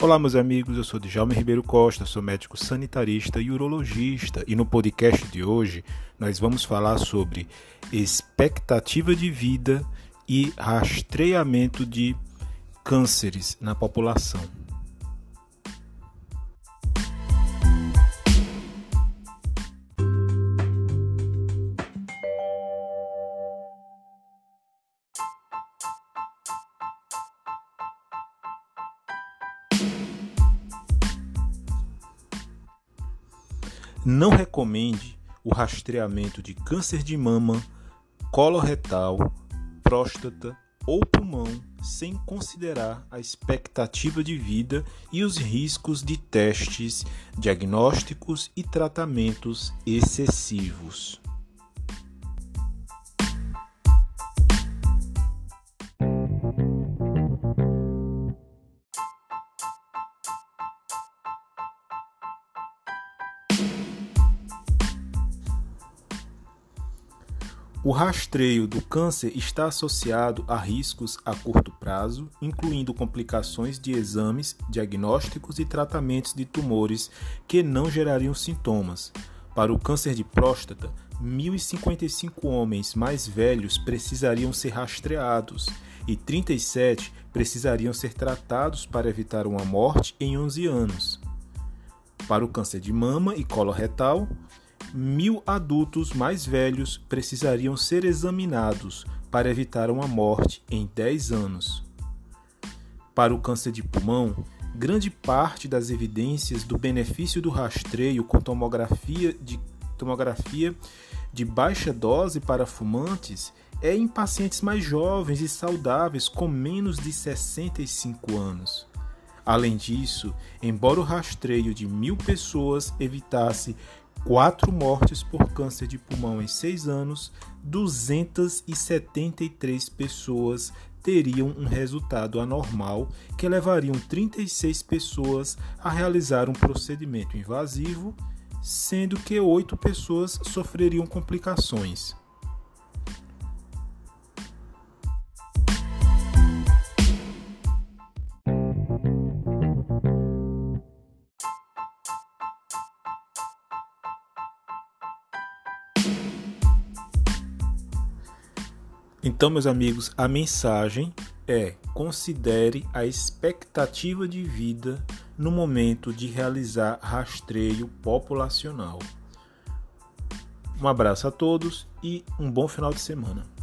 Olá, meus amigos, eu sou Djalma Ribeiro Costa, sou médico sanitarista e urologista e no podcast de hoje nós vamos falar sobre expectativa de vida e rastreamento de cânceres na população. Não recomende o rastreamento de câncer de mama, coloretal, próstata ou pulmão sem considerar a expectativa de vida e os riscos de testes diagnósticos e tratamentos excessivos. O rastreio do câncer está associado a riscos a curto prazo, incluindo complicações de exames, diagnósticos e tratamentos de tumores que não gerariam sintomas. Para o câncer de próstata, 1.055 homens mais velhos precisariam ser rastreados e 37 precisariam ser tratados para evitar uma morte em 11 anos. Para o câncer de mama e colo retal, mil adultos mais velhos precisariam ser examinados para evitar uma morte em 10 anos. Para o câncer de pulmão, grande parte das evidências do benefício do rastreio com tomografia de, tomografia de baixa dose para fumantes é em pacientes mais jovens e saudáveis com menos de 65 anos. Além disso, embora o rastreio de mil pessoas evitasse quatro mortes por câncer de pulmão em seis anos, 273 pessoas teriam um resultado anormal que levariam 36 pessoas a realizar um procedimento invasivo, sendo que oito pessoas sofreriam complicações. Então, meus amigos, a mensagem é: considere a expectativa de vida no momento de realizar rastreio populacional. Um abraço a todos e um bom final de semana.